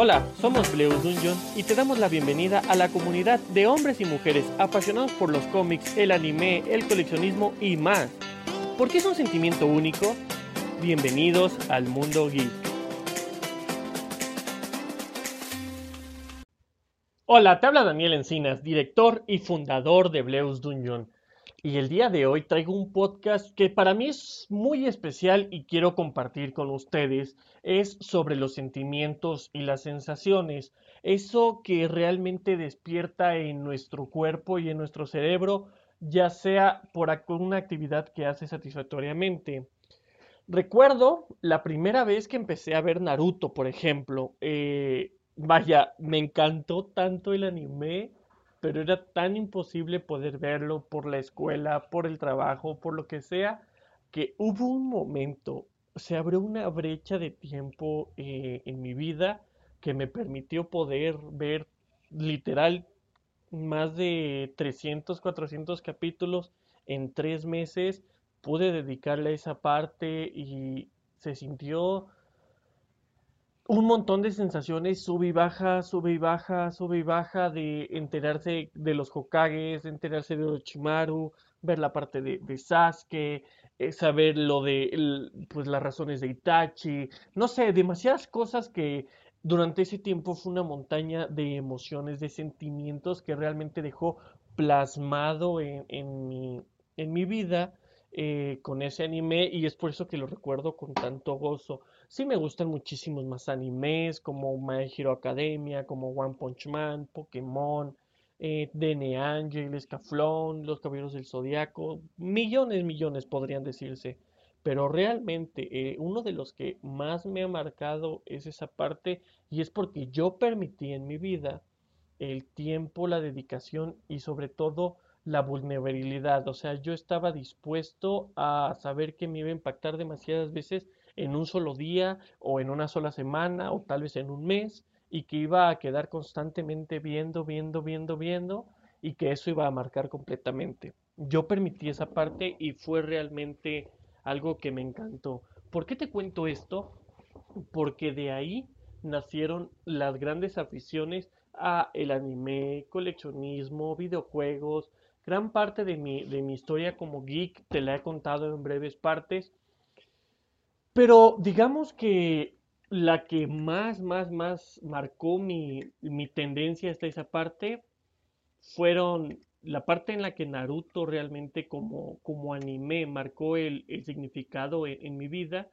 Hola, somos Bleus Dungeon y te damos la bienvenida a la comunidad de hombres y mujeres apasionados por los cómics, el anime, el coleccionismo y más. ¿Por qué es un sentimiento único? Bienvenidos al mundo geek. Hola, te habla Daniel Encinas, director y fundador de Bleus Dungeon. Y el día de hoy traigo un podcast que para mí es muy especial y quiero compartir con ustedes. Es sobre los sentimientos y las sensaciones. Eso que realmente despierta en nuestro cuerpo y en nuestro cerebro, ya sea por una actividad que hace satisfactoriamente. Recuerdo la primera vez que empecé a ver Naruto, por ejemplo. Eh, vaya, me encantó tanto el anime pero era tan imposible poder verlo por la escuela, por el trabajo, por lo que sea, que hubo un momento, se abrió una brecha de tiempo eh, en mi vida que me permitió poder ver literal más de 300, 400 capítulos en tres meses. Pude dedicarle a esa parte y se sintió un montón de sensaciones, sube y baja, sube y baja, sube y baja, de enterarse de los Hokages, de enterarse de Orochimaru, ver la parte de, Sasuke, eh, saber lo de pues las razones de Itachi, no sé, demasiadas cosas que durante ese tiempo fue una montaña de emociones, de sentimientos que realmente dejó plasmado en, en, mi, en mi vida eh, con ese anime y es por eso que lo recuerdo con tanto gozo. Sí me gustan muchísimos más animes como My Hero Academia, como One Punch Man, Pokémon, eh, DN Angel, Escaflón, Los Caballeros del Zodiaco, millones, millones podrían decirse. Pero realmente eh, uno de los que más me ha marcado es esa parte y es porque yo permití en mi vida el tiempo, la dedicación y sobre todo la vulnerabilidad. O sea, yo estaba dispuesto a saber que me iba a impactar demasiadas veces en un solo día o en una sola semana o tal vez en un mes y que iba a quedar constantemente viendo, viendo, viendo, viendo y que eso iba a marcar completamente. Yo permití esa parte y fue realmente algo que me encantó. ¿Por qué te cuento esto? Porque de ahí nacieron las grandes aficiones a el anime, coleccionismo, videojuegos. Gran parte de mi, de mi historia como geek te la he contado en breves partes pero digamos que la que más, más, más marcó mi, tendencia hasta esa parte fueron la parte en la que Naruto realmente como, como anime marcó el, significado en, mi vida.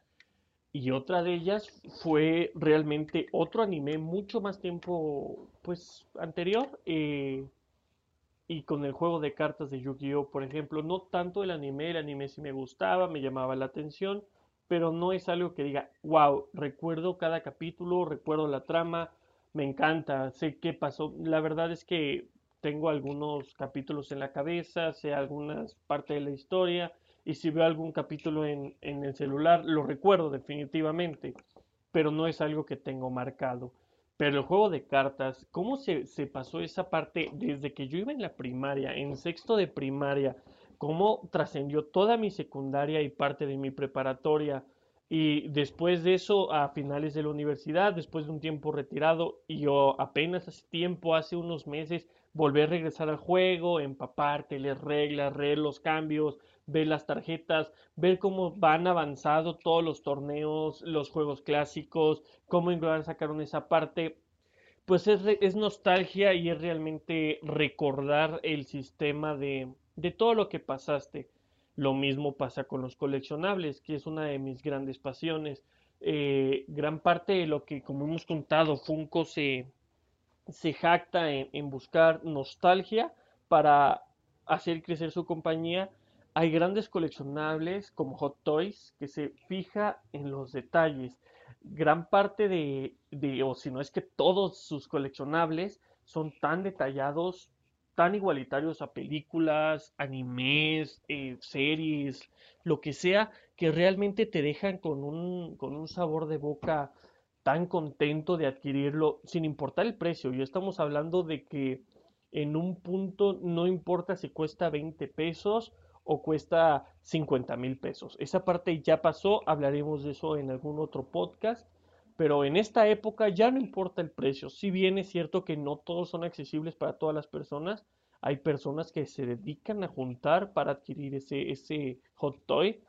Y otra de ellas fue realmente otro anime mucho más tiempo pues anterior. Eh, y con el juego de cartas de Yu-Gi-Oh! por ejemplo. No tanto el anime, el anime sí me gustaba, me llamaba la atención pero no es algo que diga, wow, recuerdo cada capítulo, recuerdo la trama, me encanta, sé qué pasó. La verdad es que tengo algunos capítulos en la cabeza, sé algunas partes de la historia, y si veo algún capítulo en, en el celular, lo recuerdo definitivamente, pero no es algo que tengo marcado. Pero el juego de cartas, ¿cómo se, se pasó esa parte desde que yo iba en la primaria, en sexto de primaria? Cómo trascendió toda mi secundaria y parte de mi preparatoria. Y después de eso, a finales de la universidad, después de un tiempo retirado, y yo apenas hace tiempo, hace unos meses, volví a regresar al juego, empaparte, leer reglas, leer los cambios, ver las tarjetas, ver cómo van avanzando todos los torneos, los juegos clásicos, cómo sacaron esa parte. Pues es, es nostalgia y es realmente recordar el sistema de, de todo lo que pasaste. Lo mismo pasa con los coleccionables, que es una de mis grandes pasiones. Eh, gran parte de lo que, como hemos contado, Funko se, se jacta en, buscar nostalgia para hacer crecer su compañía. Hay grandes coleccionables como Hot Toys que se fija en los detalles. Gran parte de, de o si no es que todos sus coleccionables son tan detallados tan igualitarios a películas, animes, eh, series, lo que sea, que realmente te dejan con un, con un sabor de boca tan contento de adquirirlo, sin importar el precio. Y estamos hablando de que en un punto no importa si cuesta 20 pesos o cuesta 50 mil pesos. Esa parte ya pasó, hablaremos de eso en algún otro podcast, pero en esta época ya no importa el precio. Si bien es cierto que no todos son accesibles para todas las personas, hay personas que se dedican a juntar para adquirir ese, ese hot toy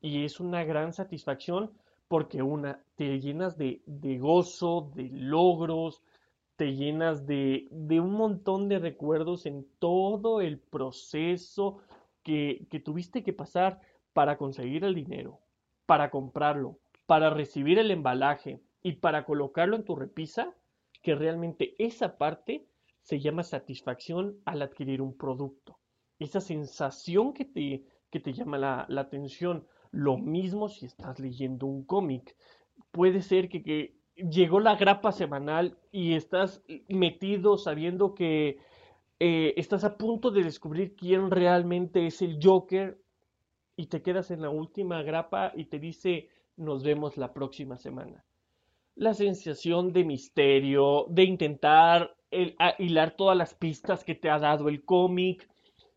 y es una gran satisfacción porque una, te llenas de, gozo, de logros, te llenas de, un montón de recuerdos en todo el proceso que tuviste que pasar para conseguir el dinero, para comprarlo, para recibir el embalaje y para colocarlo en tu repisa, que realmente esa parte se llama satisfacción al adquirir un producto. Esa sensación que te, que te llama la, atención. Lo mismo si estás leyendo un cómic. Puede ser que, llegó la grapa semanal y estás metido sabiendo que eh, estás a punto de descubrir quién realmente es el Joker y te quedas en la última grapa y te dice nos vemos la próxima semana. La sensación de misterio, de intentar hilar todas las pistas que te ha dado el cómic,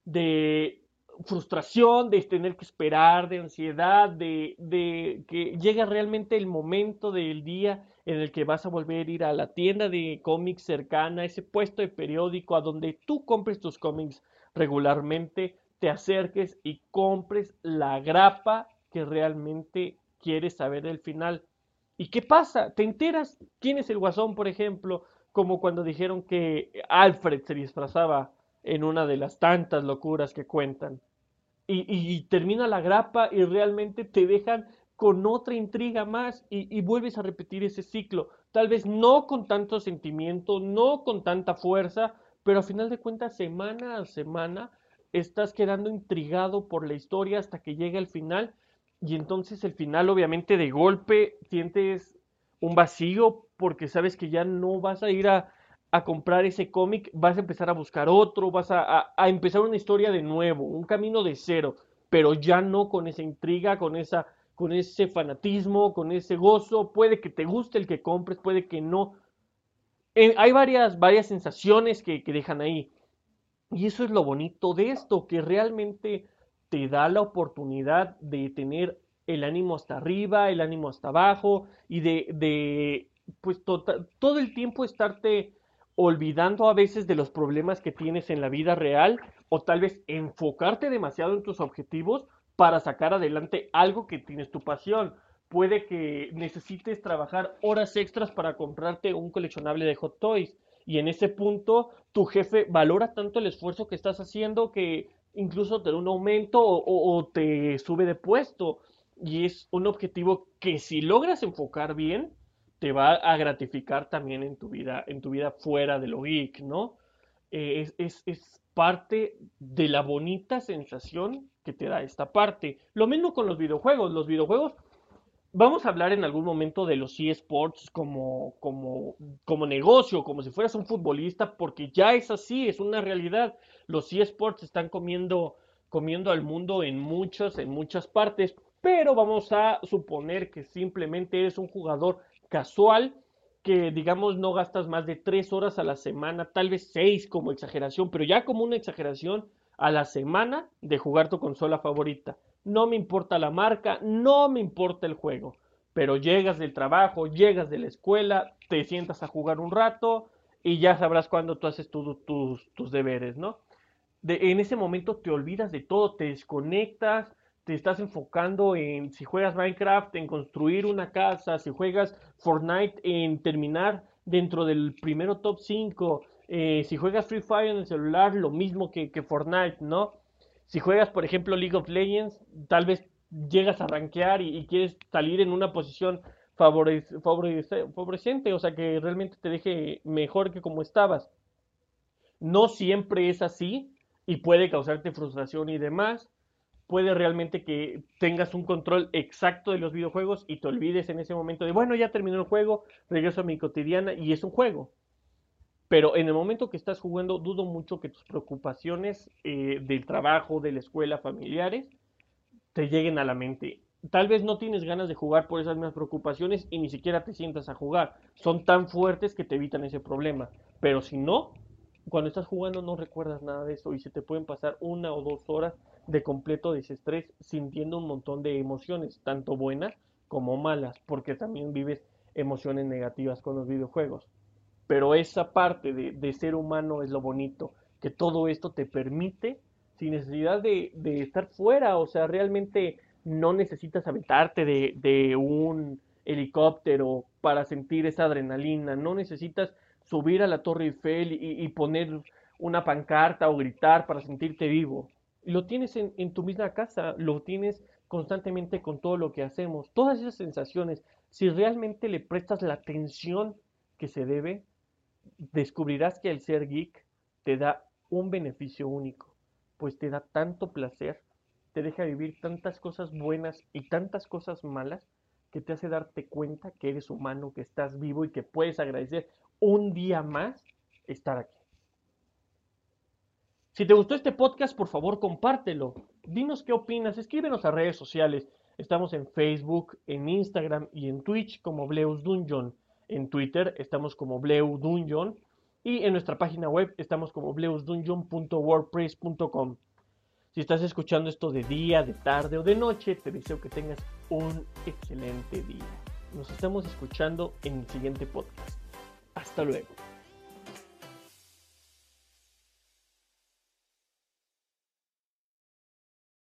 de frustración, de tener que esperar, de ansiedad, de, de que llega realmente el momento del día en el que vas a volver a ir a la tienda de cómics cercana, ese puesto de periódico a donde tú compres tus cómics regularmente, te acerques y compres la grapa que realmente quieres saber del final. ¿Y qué pasa? ¿Te enteras quién es el guasón, por ejemplo? Como cuando dijeron que Alfred se disfrazaba en una de las tantas locuras que cuentan. Y, termina la grapa y realmente te dejan con otra intriga más y, y, vuelves a repetir ese ciclo. Tal vez no con tanto sentimiento, no con tanta fuerza, pero a final de cuentas, semana a semana, estás quedando intrigado por la historia hasta que llega el final y entonces el final obviamente de golpe sientes un vacío porque sabes que ya no vas a ir a, a comprar ese cómic, vas a empezar a buscar otro, vas a, a, empezar una historia de nuevo, un camino de cero, pero ya no con esa intriga, con esa con ese fanatismo, con ese gozo, puede que te guste el que compres, puede que no. Eh, hay varias, varias sensaciones que, que dejan ahí. Y eso es lo bonito de esto, que realmente te da la oportunidad de tener el ánimo hasta arriba, el ánimo hasta abajo y de, de pues todo el tiempo estarte olvidando a veces de los problemas que tienes en la vida real o tal vez enfocarte demasiado en tus objetivos para sacar adelante algo que tienes tu pasión. Puede que necesites trabajar horas extras para comprarte un coleccionable de Hot Toys y en ese punto tu jefe valora tanto el esfuerzo que estás haciendo que incluso te da un aumento o, te sube de puesto. Y es un objetivo que si logras enfocar bien, te va a gratificar también en tu vida, en tu vida fuera de lo geek, ¿no? Eh, es, es, parte de la bonita sensación que te da esta parte. Lo mismo con los videojuegos. Los videojuegos, vamos a hablar en algún momento de los eSports como, como, como negocio, como si fueras un futbolista, porque ya es así, es una realidad los eSports están comiendo, comiendo al mundo en muchas, en muchas partes, pero vamos a suponer que simplemente eres un jugador casual que digamos no gastas más de tres horas a la semana, tal vez seis como exageración, pero ya como una exageración a la semana de jugar tu consola favorita. No me importa la marca, no me importa el juego, pero llegas del trabajo, llegas de la escuela, te sientas a jugar un rato y ya sabrás cuándo tú haces tus, tus deberes, ¿no? en ese momento te olvidas de todo, te desconectas, te estás enfocando en si juegas Minecraft, en construir una casa, si juegas Fortnite, en terminar dentro del primero top 5, eh, si juegas Free Fire en el celular, lo mismo que, Fortnite, ¿no? Si juegas, por ejemplo, League of Legends, tal vez llegas a rankear y, quieres salir en una posición favorecente, o sea, que realmente te deje mejor que como estabas. No siempre es así, y puede causarte frustración y demás. Puede realmente que tengas un control exacto de los videojuegos y te olvides en ese momento de, bueno, ya terminó el juego, regreso a mi cotidiana y es un juego. Pero en el momento que estás jugando, dudo mucho que tus preocupaciones eh, del trabajo, de la escuela, familiares, te lleguen a la mente. Tal vez no tienes ganas de jugar por esas mismas preocupaciones y ni siquiera te sientas a jugar. Son tan fuertes que te evitan ese problema. Pero si no, cuando estás jugando no recuerdas nada de eso y se te pueden pasar una o dos horas de completo desestrés sintiendo un montón de emociones, tanto buenas como malas, porque también vives emociones negativas con los videojuegos. Pero esa parte de, ser humano es lo bonito, que todo esto te permite sin necesidad de, estar fuera, o sea, realmente no necesitas aventarte de, un helicóptero para sentir esa adrenalina, no necesitas subir a la Torre Eiffel y, poner una pancarta o gritar para sentirte vivo. Lo tienes en, en, tu misma casa, lo tienes constantemente con todo lo que hacemos. Todas esas sensaciones, si realmente le prestas la atención que se debe, descubrirás que el ser geek te da un beneficio único, pues te da tanto placer, te deja vivir tantas cosas buenas y tantas cosas malas que te hace darte cuenta que eres humano, que estás vivo y que puedes agradecer un día más estar aquí. Si te gustó este podcast, por favor, compártelo. Dinos qué opinas, escríbenos a redes sociales. Estamos en Facebook, en Instagram y en Twitch como Bleus Dungeon. En Twitter estamos como Bleu Dungeon. Y en nuestra página web estamos como bleusdungeon.wordpress.com. Si estás escuchando esto de día, de tarde o de noche, te deseo que tengas un excelente día. Nos estamos escuchando en el siguiente podcast. Hasta luego.